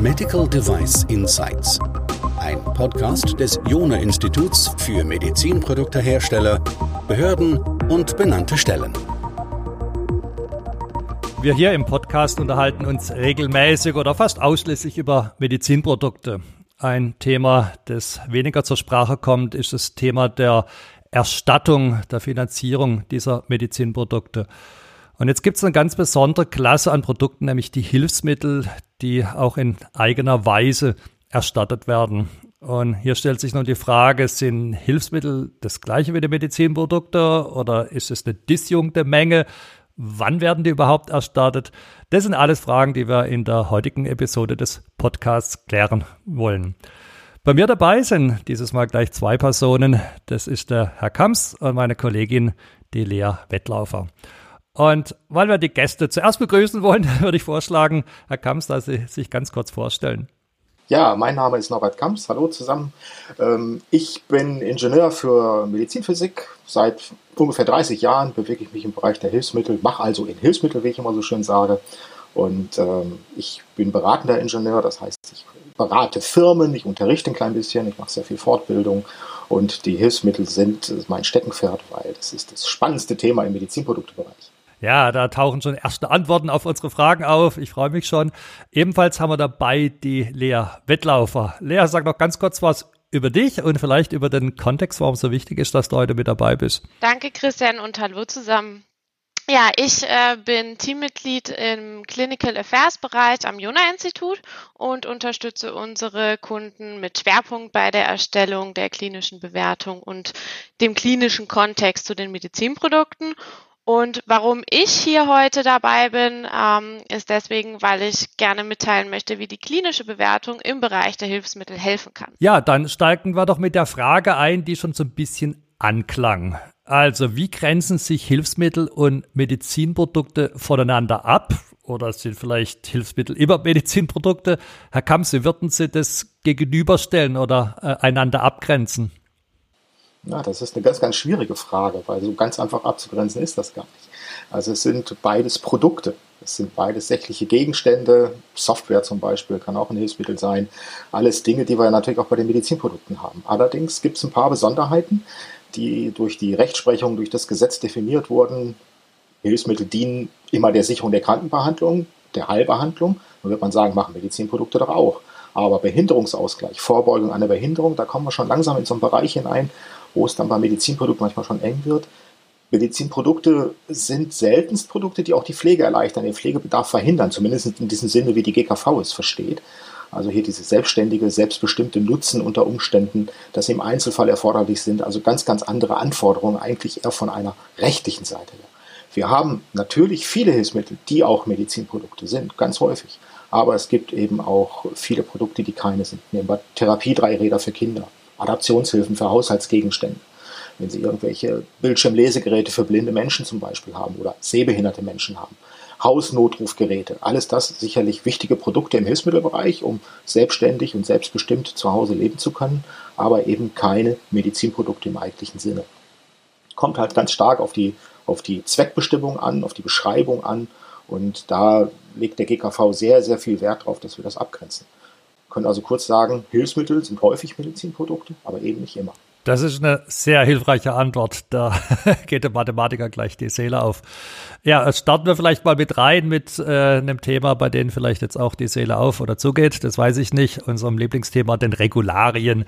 Medical Device Insights. Ein Podcast des Jona Instituts für Medizinproduktehersteller, Behörden und benannte Stellen. Wir hier im Podcast unterhalten uns regelmäßig oder fast ausschließlich über Medizinprodukte. Ein Thema, das weniger zur Sprache kommt, ist das Thema der Erstattung, der Finanzierung dieser Medizinprodukte. Und jetzt gibt es eine ganz besondere Klasse an Produkten, nämlich die Hilfsmittel, die auch in eigener Weise erstattet werden. Und hier stellt sich nun die Frage, sind Hilfsmittel das gleiche wie die Medizinprodukte oder ist es eine disjunkte Menge? Wann werden die überhaupt erstattet? Das sind alles Fragen, die wir in der heutigen Episode des Podcasts klären wollen. Bei mir dabei sind dieses Mal gleich zwei Personen. Das ist der Herr Kams und meine Kollegin, die Lea Wettlaufer. Und weil wir die Gäste zuerst begrüßen wollen, würde ich vorschlagen, Herr Kamps, dass Sie sich ganz kurz vorstellen. Ja, mein Name ist Norbert Kamps. Hallo zusammen. Ähm, ich bin Ingenieur für Medizinphysik. Seit ungefähr 30 Jahren bewege ich mich im Bereich der Hilfsmittel, mache also in Hilfsmittel, wie ich immer so schön sage. Und ähm, ich bin beratender Ingenieur, das heißt, ich berate Firmen, ich unterrichte ein klein bisschen, ich mache sehr viel Fortbildung und die Hilfsmittel sind mein Steckenpferd, weil das ist das spannendste Thema im Medizinproduktebereich. Ja, da tauchen schon erste Antworten auf unsere Fragen auf. Ich freue mich schon. Ebenfalls haben wir dabei die Lea Wettlaufer. Lea, sag noch ganz kurz was über dich und vielleicht über den Kontext, warum es so wichtig ist, dass du heute mit dabei bist. Danke, Christian, und hallo zusammen. Ja, ich äh, bin Teammitglied im Clinical Affairs Bereich am Jona-Institut und unterstütze unsere Kunden mit Schwerpunkt bei der Erstellung der klinischen Bewertung und dem klinischen Kontext zu den Medizinprodukten. Und warum ich hier heute dabei bin, ähm, ist deswegen, weil ich gerne mitteilen möchte, wie die klinische Bewertung im Bereich der Hilfsmittel helfen kann. Ja, dann steigen wir doch mit der Frage ein, die schon so ein bisschen anklang. Also, wie grenzen sich Hilfsmittel und Medizinprodukte voneinander ab? Oder sind vielleicht Hilfsmittel immer Medizinprodukte? Herr Kamps, wie würden Sie das gegenüberstellen oder äh, einander abgrenzen? Ja, das ist eine ganz, ganz schwierige Frage, weil so ganz einfach abzugrenzen ist das gar nicht. Also es sind beides Produkte. Es sind beides sächliche Gegenstände. Software zum Beispiel kann auch ein Hilfsmittel sein. Alles Dinge, die wir natürlich auch bei den Medizinprodukten haben. Allerdings gibt es ein paar Besonderheiten, die durch die Rechtsprechung, durch das Gesetz definiert wurden. Hilfsmittel dienen immer der Sicherung der Krankenbehandlung, der Heilbehandlung. Dann wird man sagen, machen Medizinprodukte doch auch. Aber Behinderungsausgleich, Vorbeugung einer Behinderung, da kommen wir schon langsam in so einen Bereich hinein, wo es dann bei Medizinprodukten manchmal schon eng wird. Medizinprodukte sind seltenst Produkte, die auch die Pflege erleichtern, den Pflegebedarf verhindern, zumindest in diesem Sinne, wie die GKV es versteht. Also hier diese selbstständige, selbstbestimmte Nutzen unter Umständen, dass sie im Einzelfall erforderlich sind. Also ganz, ganz andere Anforderungen eigentlich eher von einer rechtlichen Seite her. Wir haben natürlich viele Hilfsmittel, die auch Medizinprodukte sind, ganz häufig. Aber es gibt eben auch viele Produkte, die keine sind. Nehmen wir Therapiedreiräder für Kinder, Adaptionshilfen für Haushaltsgegenstände. Wenn Sie irgendwelche Bildschirmlesegeräte für blinde Menschen zum Beispiel haben oder sehbehinderte Menschen haben. Hausnotrufgeräte, alles das sicherlich wichtige Produkte im Hilfsmittelbereich, um selbstständig und selbstbestimmt zu Hause leben zu können, aber eben keine Medizinprodukte im eigentlichen Sinne. Kommt halt ganz stark auf die, auf die Zweckbestimmung an, auf die Beschreibung an und da legt der GKV sehr, sehr viel Wert darauf, dass wir das abgrenzen. Können also kurz sagen, Hilfsmittel sind häufig Medizinprodukte, aber eben nicht immer. Das ist eine sehr hilfreiche Antwort. Da geht der Mathematiker gleich die Seele auf. Ja, starten wir vielleicht mal mit rein mit äh, einem Thema, bei dem vielleicht jetzt auch die Seele auf oder zugeht. Das weiß ich nicht. Unserem Lieblingsthema, den Regularien.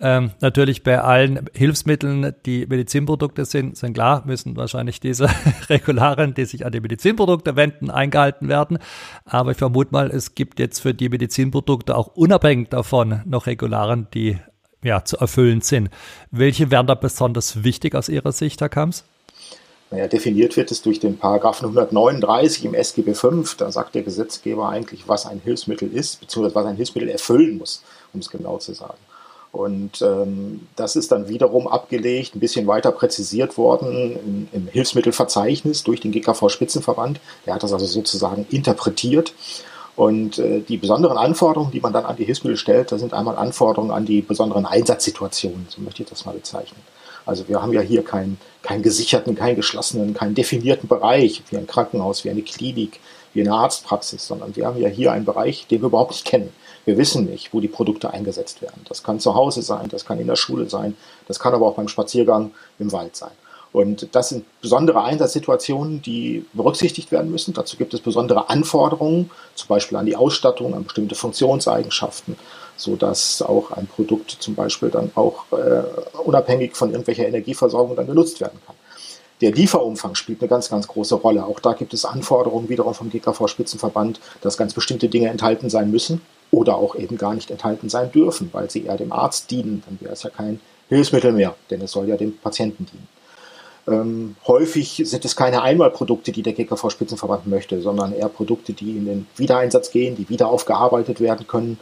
Ähm, natürlich bei allen Hilfsmitteln, die Medizinprodukte sind, sind klar, müssen wahrscheinlich diese Regularien, die sich an die Medizinprodukte wenden, eingehalten werden. Aber ich vermute mal, es gibt jetzt für die Medizinprodukte auch unabhängig davon noch Regularien, die ja, zu erfüllen sind. Welche wären da besonders wichtig aus Ihrer Sicht, Herr Kams? Naja, definiert wird es durch den Paragraphen 139 im SGB V. Da sagt der Gesetzgeber eigentlich, was ein Hilfsmittel ist, beziehungsweise was ein Hilfsmittel erfüllen muss, um es genau zu sagen. Und ähm, das ist dann wiederum abgelegt, ein bisschen weiter präzisiert worden im, im Hilfsmittelverzeichnis durch den GKV-Spitzenverband. Der hat das also sozusagen interpretiert und äh, die besonderen Anforderungen, die man dann an die Hilfsmittel stellt, das sind einmal Anforderungen an die besonderen Einsatzsituationen, so möchte ich das mal bezeichnen. Also wir haben ja hier keinen keinen gesicherten, keinen geschlossenen, keinen definierten Bereich wie ein Krankenhaus, wie eine Klinik, wie eine Arztpraxis, sondern wir haben ja hier einen Bereich, den wir überhaupt nicht kennen. Wir wissen nicht, wo die Produkte eingesetzt werden. Das kann zu Hause sein, das kann in der Schule sein, das kann aber auch beim Spaziergang im Wald sein. Und das sind besondere Einsatzsituationen, die berücksichtigt werden müssen. Dazu gibt es besondere Anforderungen, zum Beispiel an die Ausstattung, an bestimmte Funktionseigenschaften, so dass auch ein Produkt zum Beispiel dann auch äh, unabhängig von irgendwelcher Energieversorgung dann genutzt werden kann. Der Lieferumfang spielt eine ganz, ganz große Rolle. Auch da gibt es Anforderungen wiederum vom GKV-Spitzenverband, dass ganz bestimmte Dinge enthalten sein müssen oder auch eben gar nicht enthalten sein dürfen, weil sie eher dem Arzt dienen. Dann wäre es ja kein Hilfsmittel mehr, denn es soll ja dem Patienten dienen. Ähm, häufig sind es keine Einmalprodukte, die der GKV-Spitzenverband möchte, sondern eher Produkte, die in den Wiedereinsatz gehen, die wieder aufgearbeitet werden können.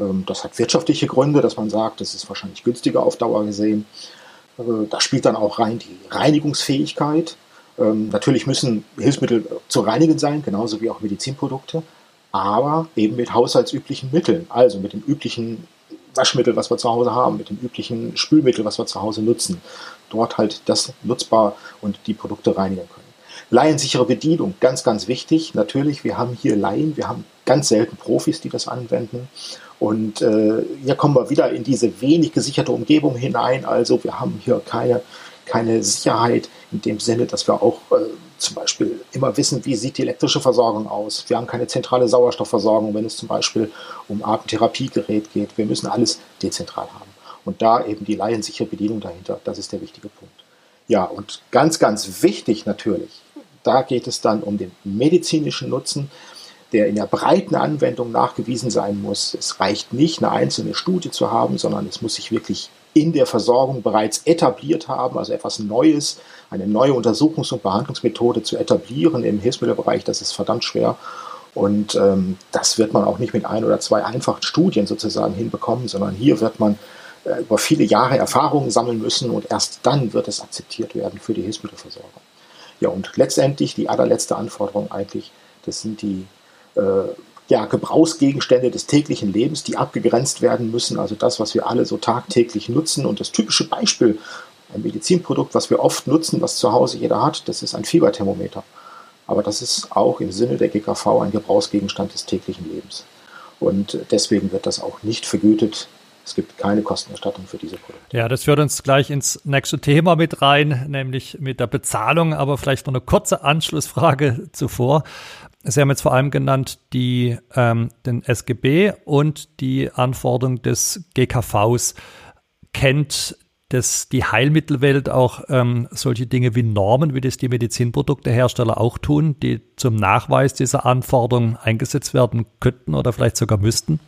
Ähm, das hat wirtschaftliche Gründe, dass man sagt, das ist wahrscheinlich günstiger auf Dauer gesehen. Äh, da spielt dann auch rein die Reinigungsfähigkeit. Ähm, natürlich müssen Hilfsmittel zu reinigen sein, genauso wie auch Medizinprodukte, aber eben mit haushaltsüblichen Mitteln, also mit dem üblichen Waschmittel, was wir zu Hause haben, mit dem üblichen Spülmittel, was wir zu Hause nutzen dort halt das nutzbar und die Produkte reinigen können. Laiensichere Bedienung, ganz, ganz wichtig. Natürlich, wir haben hier Laien, wir haben ganz selten Profis, die das anwenden. Und äh, hier kommen wir wieder in diese wenig gesicherte Umgebung hinein. Also wir haben hier keine, keine Sicherheit in dem Sinne, dass wir auch äh, zum Beispiel immer wissen, wie sieht die elektrische Versorgung aus. Wir haben keine zentrale Sauerstoffversorgung, wenn es zum Beispiel um Atemtherapiegerät geht. Wir müssen alles dezentral haben. Und da eben die laiensichere Bedienung dahinter, das ist der wichtige Punkt. Ja, und ganz, ganz wichtig natürlich, da geht es dann um den medizinischen Nutzen, der in der breiten Anwendung nachgewiesen sein muss. Es reicht nicht, eine einzelne Studie zu haben, sondern es muss sich wirklich in der Versorgung bereits etabliert haben, also etwas Neues, eine neue Untersuchungs- und Behandlungsmethode zu etablieren im Hilfsmittelbereich, das ist verdammt schwer. Und ähm, das wird man auch nicht mit ein oder zwei einfachen Studien sozusagen hinbekommen, sondern hier wird man äh, über viele Jahre Erfahrungen sammeln müssen und erst dann wird es akzeptiert werden für die Hilfsmittelversorgung. Ja, und letztendlich die allerletzte Anforderung eigentlich, das sind die äh, ja, Gebrauchsgegenstände des täglichen Lebens, die abgegrenzt werden müssen. Also das, was wir alle so tagtäglich nutzen. Und das typische Beispiel, ein Medizinprodukt, was wir oft nutzen, was zu Hause jeder hat, das ist ein Fieberthermometer. Aber das ist auch im Sinne der GKV ein Gebrauchsgegenstand des täglichen Lebens. Und deswegen wird das auch nicht vergütet es gibt keine Kostenerstattung für diese Produkte. Ja, das führt uns gleich ins nächste Thema mit rein, nämlich mit der Bezahlung. Aber vielleicht noch eine kurze Anschlussfrage zuvor. Sie haben jetzt vor allem genannt die, ähm, den SGB und die Anforderung des GKVs. Kennt das die Heilmittelwelt auch ähm, solche Dinge wie Normen, wie das die Medizinproduktehersteller auch tun, die zum Nachweis dieser Anforderungen eingesetzt werden könnten oder vielleicht sogar müssten?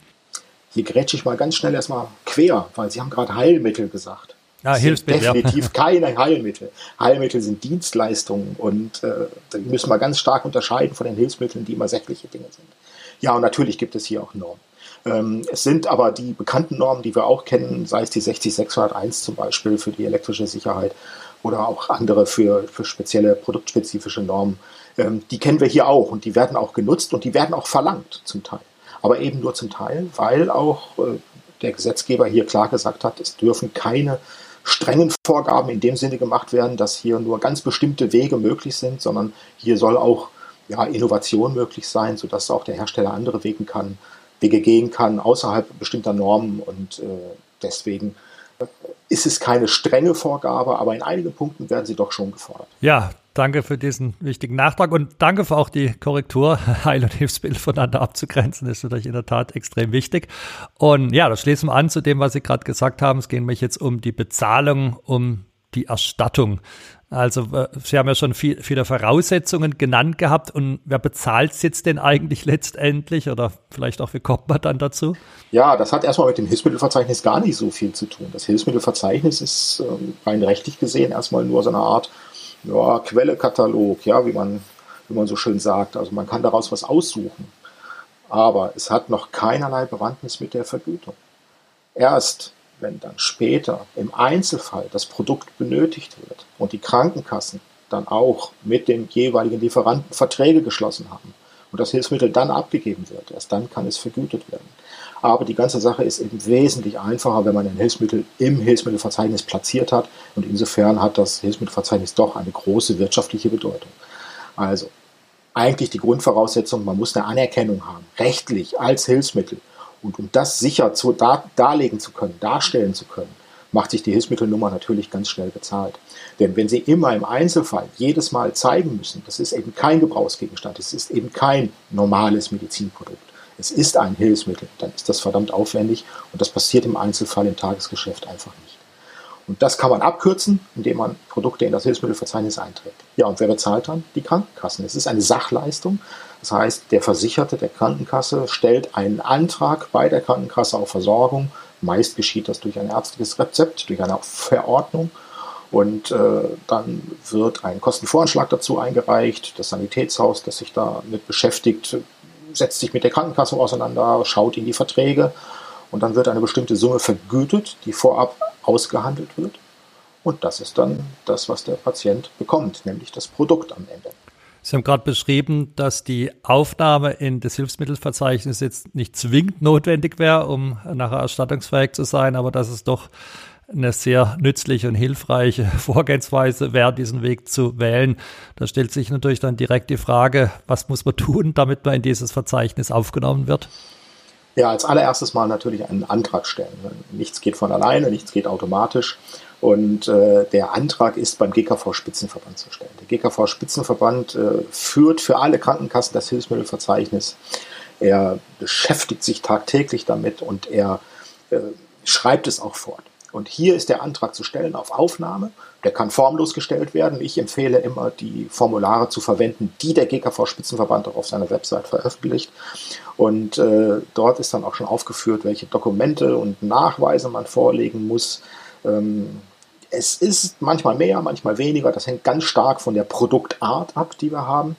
hier grätsche ich mal ganz schnell erstmal quer, weil Sie haben gerade Heilmittel gesagt. Ja, Hilfsmittel. Definitiv ja. keine Heilmittel. Heilmittel sind Dienstleistungen und äh, da müssen wir ganz stark unterscheiden von den Hilfsmitteln, die immer sächliche Dinge sind. Ja, und natürlich gibt es hier auch Normen. Ähm, es sind aber die bekannten Normen, die wir auch kennen, sei es die 60601 zum Beispiel für die elektrische Sicherheit oder auch andere für, für spezielle produktspezifische Normen. Ähm, die kennen wir hier auch und die werden auch genutzt und die werden auch verlangt zum Teil aber eben nur zum Teil, weil auch äh, der Gesetzgeber hier klar gesagt hat, es dürfen keine strengen Vorgaben in dem Sinne gemacht werden, dass hier nur ganz bestimmte Wege möglich sind, sondern hier soll auch ja, Innovation möglich sein, sodass auch der Hersteller andere Wege, kann, Wege gehen kann, außerhalb bestimmter Normen. Und äh, deswegen äh, ist es keine strenge Vorgabe, aber in einigen Punkten werden sie doch schon gefordert. Ja, Danke für diesen wichtigen Nachtrag und danke für auch die Korrektur, Heil- und Hilfsmittel voneinander abzugrenzen, ist natürlich in der Tat extrem wichtig. Und ja, das schließen wir an zu dem, was Sie gerade gesagt haben. Es geht nämlich jetzt um die Bezahlung, um die Erstattung. Also äh, Sie haben ja schon viel, viele Voraussetzungen genannt gehabt und wer bezahlt es jetzt denn eigentlich letztendlich oder vielleicht auch wie kommt man dann dazu? Ja, das hat erstmal mit dem Hilfsmittelverzeichnis gar nicht so viel zu tun. Das Hilfsmittelverzeichnis ist ähm, rein rechtlich gesehen erstmal nur so eine Art ja, Quellekatalog, ja, wie man, wie man so schön sagt. Also man kann daraus was aussuchen. Aber es hat noch keinerlei Bewandtnis mit der Vergütung. Erst wenn dann später im Einzelfall das Produkt benötigt wird und die Krankenkassen dann auch mit dem jeweiligen Lieferanten Verträge geschlossen haben und das Hilfsmittel dann abgegeben wird, erst dann kann es vergütet werden. Aber die ganze Sache ist eben wesentlich einfacher, wenn man ein Hilfsmittel im Hilfsmittelverzeichnis platziert hat. Und insofern hat das Hilfsmittelverzeichnis doch eine große wirtschaftliche Bedeutung. Also eigentlich die Grundvoraussetzung, man muss eine Anerkennung haben, rechtlich als Hilfsmittel. Und um das sicher zu, dar, darlegen zu können, darstellen zu können, macht sich die Hilfsmittelnummer natürlich ganz schnell bezahlt. Denn wenn Sie immer im Einzelfall jedes Mal zeigen müssen, das ist eben kein Gebrauchsgegenstand, es ist eben kein normales Medizinprodukt, es ist ein Hilfsmittel, dann ist das verdammt aufwendig und das passiert im Einzelfall im Tagesgeschäft einfach nicht. Und das kann man abkürzen, indem man Produkte in das Hilfsmittelverzeichnis einträgt. Ja, und wer bezahlt dann? Die Krankenkassen. Es ist eine Sachleistung. Das heißt, der Versicherte der Krankenkasse stellt einen Antrag bei der Krankenkasse auf Versorgung. Meist geschieht das durch ein ärztliches Rezept, durch eine Verordnung. Und äh, dann wird ein Kostenvoranschlag dazu eingereicht. Das Sanitätshaus, das sich damit beschäftigt, setzt sich mit der Krankenkasse auseinander, schaut in die Verträge und dann wird eine bestimmte Summe vergütet, die vorab ausgehandelt wird. Und das ist dann das, was der Patient bekommt, nämlich das Produkt am Ende. Sie haben gerade beschrieben, dass die Aufnahme in das Hilfsmittelverzeichnis jetzt nicht zwingend notwendig wäre, um nachher erstattungsfähig zu sein, aber dass es doch eine sehr nützliche und hilfreiche Vorgehensweise wäre, diesen Weg zu wählen. Da stellt sich natürlich dann direkt die Frage, was muss man tun, damit man in dieses Verzeichnis aufgenommen wird? Ja, als allererstes mal natürlich einen Antrag stellen. Nichts geht von alleine, nichts geht automatisch. Und äh, der Antrag ist beim GKV-Spitzenverband zu stellen. Der GKV-Spitzenverband äh, führt für alle Krankenkassen das Hilfsmittelverzeichnis. Er beschäftigt sich tagtäglich damit und er äh, schreibt es auch fort. Und hier ist der Antrag zu stellen auf Aufnahme. Der kann formlos gestellt werden. Ich empfehle immer, die Formulare zu verwenden, die der GKV-Spitzenverband auch auf seiner Website veröffentlicht. Und äh, dort ist dann auch schon aufgeführt, welche Dokumente und Nachweise man vorlegen muss. Ähm, es ist manchmal mehr, manchmal weniger. Das hängt ganz stark von der Produktart ab, die wir haben.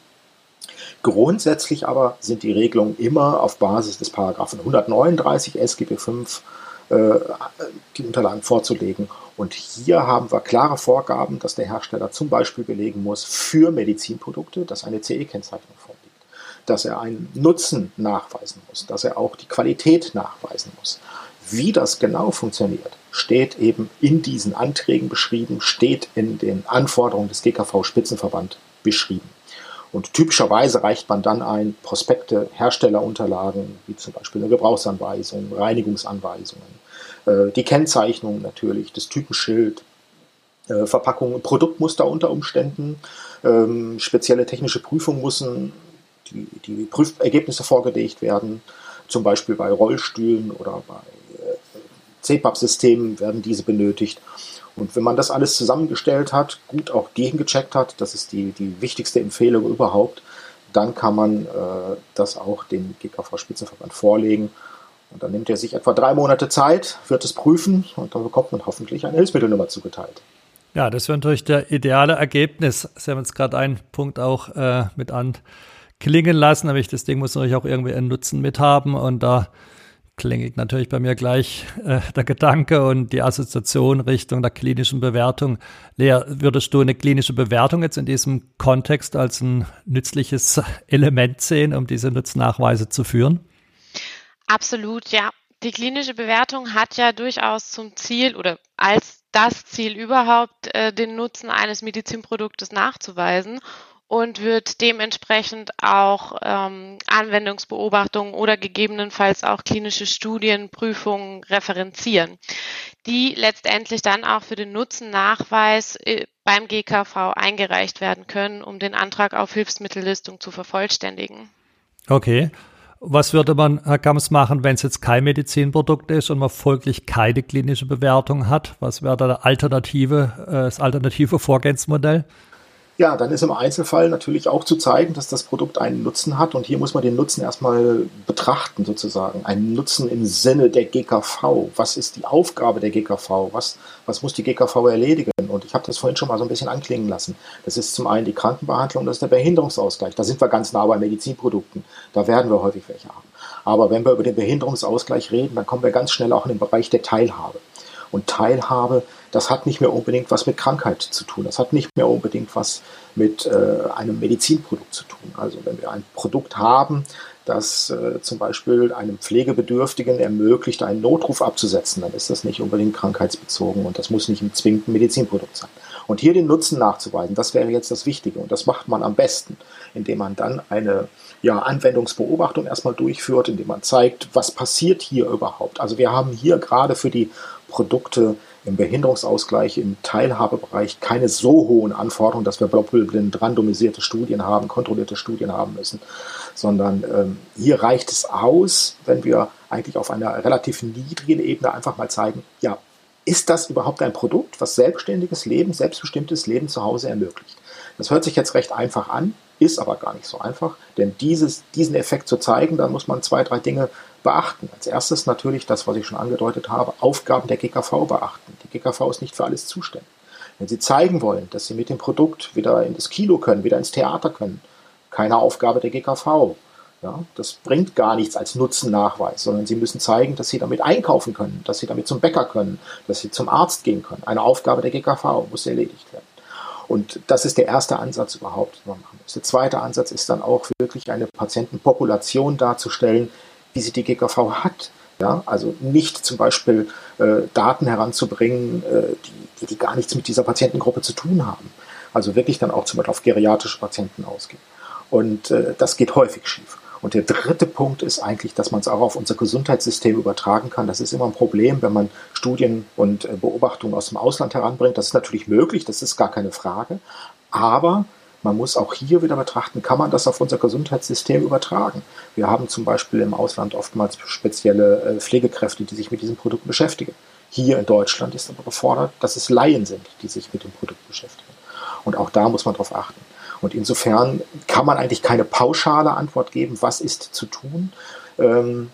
Grundsätzlich aber sind die Regelungen immer auf Basis des Paragraphen 139 SGB 5 äh, die Unterlagen vorzulegen. Und hier haben wir klare Vorgaben, dass der Hersteller zum Beispiel belegen muss für Medizinprodukte, dass eine CE-Kennzeichnung vorliegt, dass er einen Nutzen nachweisen muss, dass er auch die Qualität nachweisen muss. Wie das genau funktioniert, steht eben in diesen Anträgen beschrieben, steht in den Anforderungen des GKV-Spitzenverband beschrieben. Und typischerweise reicht man dann ein Prospekte, Herstellerunterlagen, wie zum Beispiel eine Gebrauchsanweisung, Reinigungsanweisungen, äh, die Kennzeichnung natürlich, das Typenschild, äh, Verpackung, Produktmuster unter Umständen, ähm, spezielle technische Prüfungen müssen, die, die Prüfergebnisse vorgelegt werden, zum Beispiel bei Rollstühlen oder bei äh, CPAP-Systemen werden diese benötigt. Und wenn man das alles zusammengestellt hat, gut auch gegengecheckt hat, das ist die, die wichtigste Empfehlung überhaupt, dann kann man äh, das auch dem GKV-Spitzenverband vorlegen. Und dann nimmt er sich etwa drei Monate Zeit, wird es prüfen und dann bekommt man hoffentlich eine Hilfsmittelnummer zugeteilt. Ja, das wäre natürlich der ideale Ergebnis. Sie haben jetzt gerade einen Punkt auch äh, mit anklingen lassen, aber ich, das Ding muss natürlich auch irgendwie einen Nutzen mit haben und da klingelt natürlich bei mir gleich äh, der Gedanke und die Assoziation Richtung der klinischen Bewertung. Lea, würdest du eine klinische Bewertung jetzt in diesem Kontext als ein nützliches Element sehen, um diese Nutznachweise zu führen? Absolut, ja. Die klinische Bewertung hat ja durchaus zum Ziel oder als das Ziel überhaupt, äh, den Nutzen eines Medizinproduktes nachzuweisen und wird dementsprechend auch ähm, Anwendungsbeobachtungen oder gegebenenfalls auch klinische Studien, Prüfungen referenzieren, die letztendlich dann auch für den Nutzennachweis äh, beim GKV eingereicht werden können, um den Antrag auf Hilfsmittellistung zu vervollständigen. Okay. Was würde man, Herr Gams, machen, wenn es jetzt kein Medizinprodukt ist und man folglich keine klinische Bewertung hat? Was wäre da alternative, äh, das alternative Vorgehensmodell? Ja, dann ist im Einzelfall natürlich auch zu zeigen, dass das Produkt einen Nutzen hat. Und hier muss man den Nutzen erstmal betrachten, sozusagen. Einen Nutzen im Sinne der GKV. Was ist die Aufgabe der GKV? Was, was muss die GKV erledigen? Und ich habe das vorhin schon mal so ein bisschen anklingen lassen. Das ist zum einen die Krankenbehandlung, das ist der Behinderungsausgleich. Da sind wir ganz nah bei Medizinprodukten. Da werden wir häufig welche haben. Aber wenn wir über den Behinderungsausgleich reden, dann kommen wir ganz schnell auch in den Bereich der Teilhabe. Und Teilhabe, das hat nicht mehr unbedingt was mit Krankheit zu tun. Das hat nicht mehr unbedingt was mit äh, einem Medizinprodukt zu tun. Also wenn wir ein Produkt haben, das äh, zum Beispiel einem Pflegebedürftigen ermöglicht, einen Notruf abzusetzen. Dann ist das nicht unbedingt krankheitsbezogen und das muss nicht ein zwingend Medizinprodukt sein. Und hier den Nutzen nachzuweisen, das wäre jetzt das Wichtige. Und das macht man am besten, indem man dann eine ja, Anwendungsbeobachtung erstmal durchführt, indem man zeigt, was passiert hier überhaupt. Also wir haben hier gerade für die Produkte im Behinderungsausgleich, im Teilhabebereich keine so hohen Anforderungen, dass wir doppelblind randomisierte Studien haben, kontrollierte Studien haben müssen, sondern ähm, hier reicht es aus, wenn wir eigentlich auf einer relativ niedrigen Ebene einfach mal zeigen, ja, ist das überhaupt ein Produkt, was selbstständiges Leben, selbstbestimmtes Leben zu Hause ermöglicht? Das hört sich jetzt recht einfach an, ist aber gar nicht so einfach, denn dieses, diesen Effekt zu zeigen, da muss man zwei, drei Dinge beachten. Als erstes natürlich das, was ich schon angedeutet habe, Aufgaben der GKV beachten. Die GKV ist nicht für alles zuständig. Wenn Sie zeigen wollen, dass Sie mit dem Produkt wieder in das Kino können, wieder ins Theater können, keine Aufgabe der GKV. Ja, das bringt gar nichts als Nutzennachweis, sondern Sie müssen zeigen, dass Sie damit einkaufen können, dass Sie damit zum Bäcker können, dass Sie zum Arzt gehen können. Eine Aufgabe der GKV muss erledigt werden. Und das ist der erste Ansatz überhaupt, den man machen muss. Der zweite Ansatz ist dann auch wirklich eine Patientenpopulation darzustellen, wie sie die GKV hat. Ja, also nicht zum Beispiel äh, Daten heranzubringen, äh, die, die, gar nichts mit dieser Patientengruppe zu tun haben. Also wirklich dann auch zum Beispiel auf geriatrische Patienten ausgehen. Und äh, das geht häufig schief. Und der dritte Punkt ist eigentlich, dass man es auch auf unser Gesundheitssystem übertragen kann. Das ist immer ein Problem, wenn man Studien und äh, Beobachtungen aus dem Ausland heranbringt. Das ist natürlich möglich, das ist gar keine Frage. Aber man muss auch hier wieder betrachten, kann man das auf unser Gesundheitssystem übertragen? Wir haben zum Beispiel im Ausland oftmals spezielle äh, Pflegekräfte, die sich mit diesen Produkten beschäftigen. Hier in Deutschland ist aber gefordert, dass es Laien sind, die sich mit dem Produkt beschäftigen. Und auch da muss man darauf achten. Und insofern kann man eigentlich keine pauschale Antwort geben, was ist zu tun. Ähm,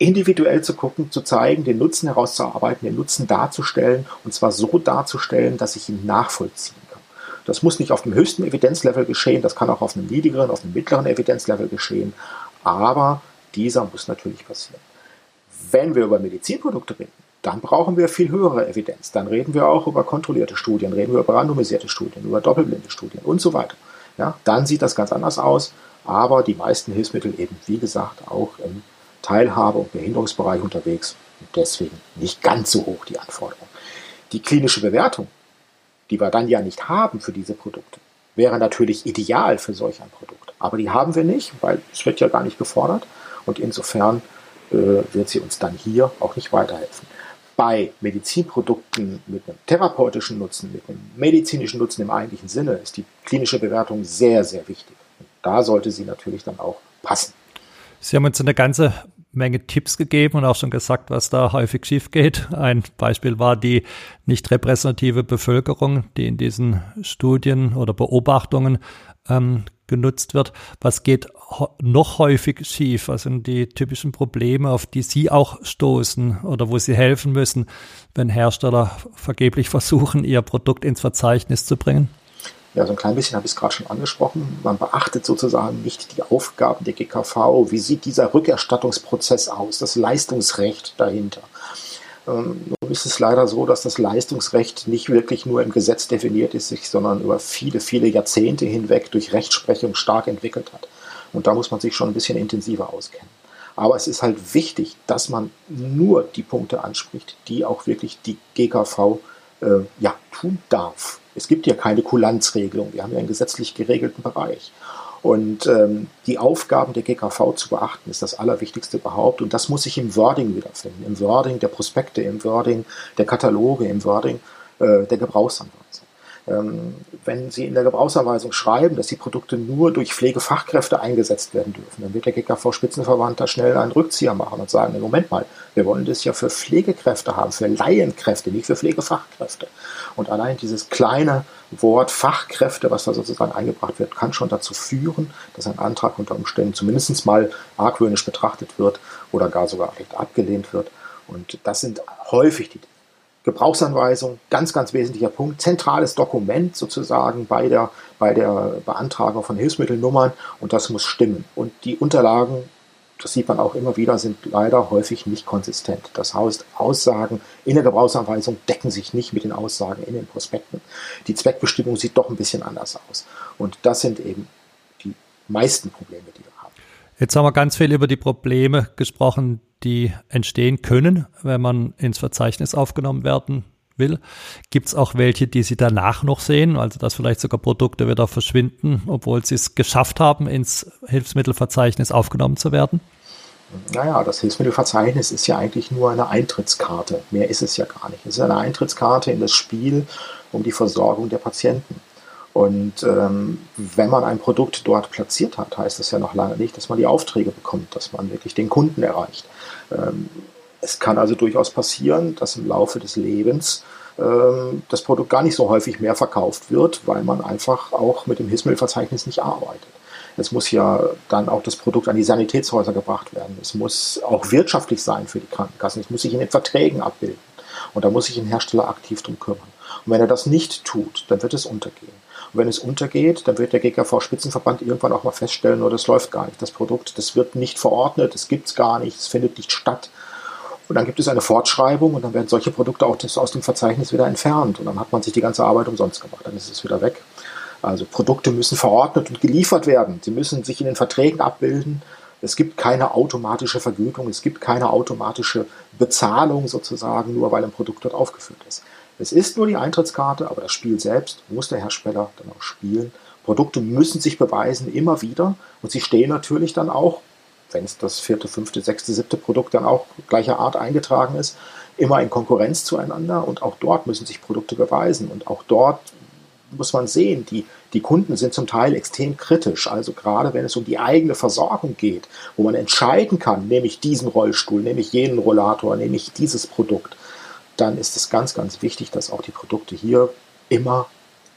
individuell zu gucken, zu zeigen, den Nutzen herauszuarbeiten, den Nutzen darzustellen und zwar so darzustellen, dass ich ihn nachvollziehen kann. Das muss nicht auf dem höchsten Evidenzlevel geschehen, das kann auch auf einem niedrigeren, auf einem mittleren Evidenzlevel geschehen, aber dieser muss natürlich passieren. Wenn wir über Medizinprodukte reden, dann brauchen wir viel höhere Evidenz. Dann reden wir auch über kontrollierte Studien, reden wir über randomisierte Studien, über doppelblinde Studien und so weiter. Ja, dann sieht das ganz anders aus, aber die meisten Hilfsmittel eben, wie gesagt, auch im Teilhabe- und Behinderungsbereich unterwegs und deswegen nicht ganz so hoch die Anforderung. Die klinische Bewertung, die wir dann ja nicht haben für diese Produkte, wäre natürlich ideal für solch ein Produkt. Aber die haben wir nicht, weil es wird ja gar nicht gefordert und insofern äh, wird sie uns dann hier auch nicht weiterhelfen bei Medizinprodukten mit einem therapeutischen Nutzen, mit einem medizinischen Nutzen im eigentlichen Sinne, ist die klinische Bewertung sehr, sehr wichtig. Und da sollte sie natürlich dann auch passen. Sie haben uns eine ganze Menge Tipps gegeben und auch schon gesagt, was da häufig schief geht. Ein Beispiel war die nicht repräsentative Bevölkerung, die in diesen Studien oder Beobachtungen ähm, genutzt wird. Was geht noch häufig schief? Was sind die typischen Probleme, auf die Sie auch stoßen oder wo Sie helfen müssen, wenn Hersteller vergeblich versuchen, ihr Produkt ins Verzeichnis zu bringen? Ja, so ein klein bisschen habe ich es gerade schon angesprochen. Man beachtet sozusagen nicht die Aufgaben der GKV. Wie sieht dieser Rückerstattungsprozess aus? Das Leistungsrecht dahinter. Ähm, nun ist es leider so, dass das Leistungsrecht nicht wirklich nur im Gesetz definiert ist, sondern über viele, viele Jahrzehnte hinweg durch Rechtsprechung stark entwickelt hat. Und da muss man sich schon ein bisschen intensiver auskennen. Aber es ist halt wichtig, dass man nur die Punkte anspricht, die auch wirklich die GKV äh, ja, tun darf. Es gibt ja keine Kulanzregelung. Wir haben ja einen gesetzlich geregelten Bereich. Und ähm, die Aufgaben der GKV zu beachten, ist das Allerwichtigste überhaupt. Und das muss sich im Wording wiederfinden. Im Wording der Prospekte, im Wording der Kataloge, im Wording äh, der Gebrauchsanweisung. Ähm, wenn Sie in der Gebrauchsanweisung schreiben, dass die Produkte nur durch Pflegefachkräfte eingesetzt werden dürfen, dann wird der GKV-Spitzenverband da schnell einen Rückzieher machen und sagen, Moment mal, wir wollen das ja für Pflegekräfte haben, für Laienkräfte, nicht für Pflegefachkräfte. Und allein dieses kleine Wort Fachkräfte, was da sozusagen eingebracht wird, kann schon dazu führen, dass ein Antrag unter Umständen zumindest mal argwöhnisch betrachtet wird oder gar sogar abgelehnt wird. Und das sind häufig die Gebrauchsanweisung, ganz, ganz wesentlicher Punkt, zentrales Dokument sozusagen bei der, bei der Beantragung von Hilfsmittelnummern und das muss stimmen. Und die Unterlagen, das sieht man auch immer wieder, sind leider häufig nicht konsistent. Das heißt, Aussagen in der Gebrauchsanweisung decken sich nicht mit den Aussagen in den Prospekten. Die Zweckbestimmung sieht doch ein bisschen anders aus. Und das sind eben die meisten Probleme, die wir haben. Jetzt haben wir ganz viel über die Probleme gesprochen, die entstehen können, wenn man ins Verzeichnis aufgenommen werden will. Gibt es auch welche, die Sie danach noch sehen, also dass vielleicht sogar Produkte wieder verschwinden, obwohl sie es geschafft haben, ins Hilfsmittelverzeichnis aufgenommen zu werden? Naja, das Hilfsmittelverzeichnis ist ja eigentlich nur eine Eintrittskarte. Mehr ist es ja gar nicht. Es ist eine Eintrittskarte in das Spiel um die Versorgung der Patienten. Und ähm, wenn man ein Produkt dort platziert hat, heißt das ja noch lange nicht, dass man die Aufträge bekommt, dass man wirklich den Kunden erreicht. Ähm, es kann also durchaus passieren, dass im Laufe des Lebens ähm, das Produkt gar nicht so häufig mehr verkauft wird, weil man einfach auch mit dem Hilfsmittelverzeichnis nicht arbeitet. Es muss ja dann auch das Produkt an die Sanitätshäuser gebracht werden. Es muss auch wirtschaftlich sein für die Krankenkassen. Es muss sich in den Verträgen abbilden. Und da muss sich ein Hersteller aktiv drum kümmern. Und wenn er das nicht tut, dann wird es untergehen. Und wenn es untergeht, dann wird der GKV-Spitzenverband irgendwann auch mal feststellen, nur das läuft gar nicht. Das Produkt, das wird nicht verordnet, das gibt es gar nicht, es findet nicht statt. Und dann gibt es eine Fortschreibung und dann werden solche Produkte auch aus dem Verzeichnis wieder entfernt. Und dann hat man sich die ganze Arbeit umsonst gemacht. Dann ist es wieder weg. Also Produkte müssen verordnet und geliefert werden. Sie müssen sich in den Verträgen abbilden. Es gibt keine automatische Vergütung, es gibt keine automatische Bezahlung sozusagen, nur weil ein Produkt dort aufgeführt ist. Es ist nur die Eintrittskarte, aber das Spiel selbst muss der Hersteller dann auch spielen. Produkte müssen sich beweisen, immer wieder. Und sie stehen natürlich dann auch, wenn es das vierte, fünfte, sechste, siebte Produkt dann auch gleicher Art eingetragen ist, immer in Konkurrenz zueinander. Und auch dort müssen sich Produkte beweisen. Und auch dort muss man sehen, die, die Kunden sind zum Teil extrem kritisch. Also gerade wenn es um die eigene Versorgung geht, wo man entscheiden kann, nehme ich diesen Rollstuhl, nehme ich jenen Rollator, nehme ich dieses Produkt, dann ist es ganz, ganz wichtig, dass auch die Produkte hier immer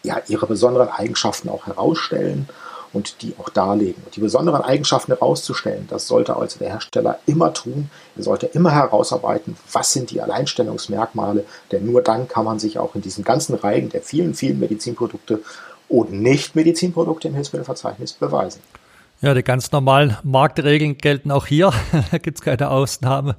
ja, ihre besonderen Eigenschaften auch herausstellen und die auch darlegen. Und die besonderen Eigenschaften herauszustellen, das sollte also der Hersteller immer tun. Er sollte immer herausarbeiten, was sind die Alleinstellungsmerkmale, denn nur dann kann man sich auch in diesem ganzen Reigen der vielen, vielen Medizinprodukte und Nicht-Medizinprodukte im Hilfsmittelverzeichnis beweisen. Ja, die ganz normalen Marktregeln gelten auch hier. da gibt es keine Ausnahme.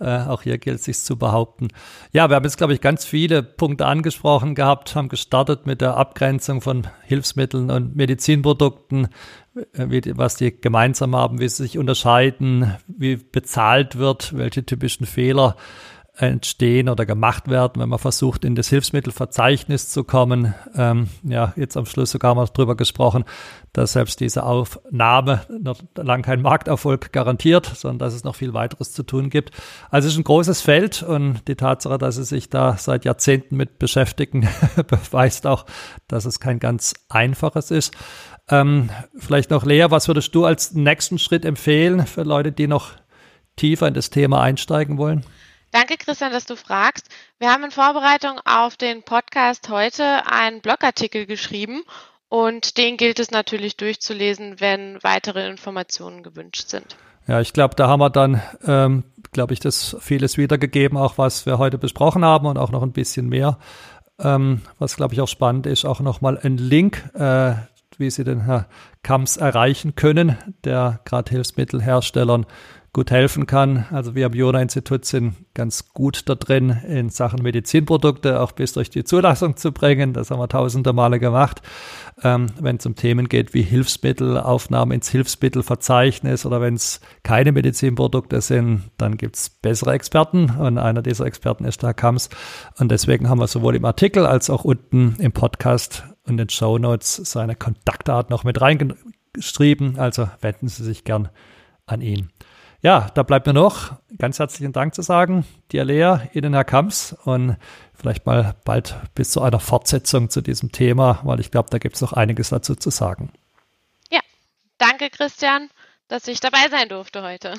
Äh, auch hier gilt es sich zu behaupten. Ja, wir haben jetzt, glaube ich, ganz viele Punkte angesprochen gehabt, haben gestartet mit der Abgrenzung von Hilfsmitteln und Medizinprodukten, äh, wie, was die gemeinsam haben, wie sie sich unterscheiden, wie bezahlt wird, welche typischen Fehler entstehen oder gemacht werden, wenn man versucht, in das Hilfsmittelverzeichnis zu kommen. Ähm, ja, jetzt am Schluss sogar mal drüber gesprochen, dass selbst diese Aufnahme noch lang kein Markterfolg garantiert, sondern dass es noch viel weiteres zu tun gibt. Also es ist ein großes Feld und die Tatsache, dass sie sich da seit Jahrzehnten mit beschäftigen, beweist auch, dass es kein ganz einfaches ist. Ähm, vielleicht noch Lea, was würdest du als nächsten Schritt empfehlen für Leute, die noch tiefer in das Thema einsteigen wollen? Danke, Christian, dass du fragst. Wir haben in Vorbereitung auf den Podcast heute einen Blogartikel geschrieben und den gilt es natürlich durchzulesen, wenn weitere Informationen gewünscht sind. Ja, ich glaube, da haben wir dann, ähm, glaube ich, das vieles wiedergegeben, auch was wir heute besprochen haben und auch noch ein bisschen mehr. Ähm, was, glaube ich, auch spannend ist, auch nochmal ein Link, äh, wie Sie den Herr Kamps erreichen können, der gerade Hilfsmittelherstellern gut helfen kann. Also wir am Jona-Institut sind ganz gut da drin, in Sachen Medizinprodukte auch bis durch die Zulassung zu bringen. Das haben wir tausende Male gemacht. Ähm, wenn es um Themen geht wie Hilfsmittelaufnahme ins Hilfsmittelverzeichnis oder wenn es keine Medizinprodukte sind, dann gibt es bessere Experten und einer dieser Experten ist der Kams. Und deswegen haben wir sowohl im Artikel als auch unten im Podcast und den Show Notes seine Kontaktdaten noch mit reingeschrieben. Also wenden Sie sich gern an ihn. Ja, da bleibt mir noch ganz herzlichen Dank zu sagen, dir Lea, Ihnen Herr Kamps und vielleicht mal bald bis zu einer Fortsetzung zu diesem Thema, weil ich glaube, da gibt es noch einiges dazu zu sagen. Ja, danke Christian, dass ich dabei sein durfte heute.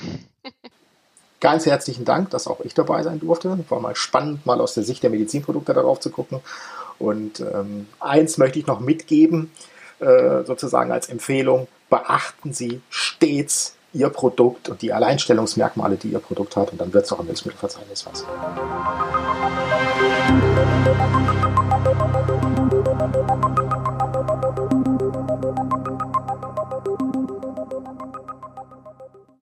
Ganz herzlichen Dank, dass auch ich dabei sein durfte. War mal spannend, mal aus der Sicht der Medizinprodukte darauf zu gucken. Und ähm, eins möchte ich noch mitgeben, äh, sozusagen als Empfehlung, beachten Sie stets Ihr Produkt und die Alleinstellungsmerkmale, die Ihr Produkt hat. Und dann wird es auch im Hilfsmittelverzeichnis was.